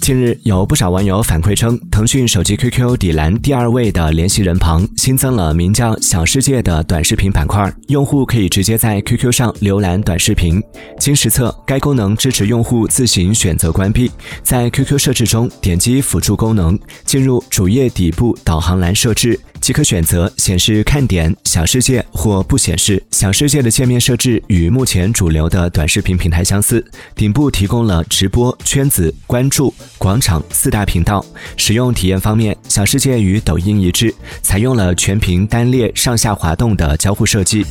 近日，有不少网友反馈称，腾讯手机 QQ 底栏第二位的联系人旁新增了名叫“小世界”的短视频板块，用户可以直接在 QQ 上浏览短视频。经实测，该功能支持用户自行选择关闭。在 QQ 设置中，点击辅助功能，进入主页底部导航栏设置。即可选择显示看点、小世界或不显示。小世界的界面设置与目前主流的短视频平台相似，顶部提供了直播、圈子、关注、广场四大频道。使用体验方面，小世界与抖音一致，采用了全屏单列上下滑动的交互设计。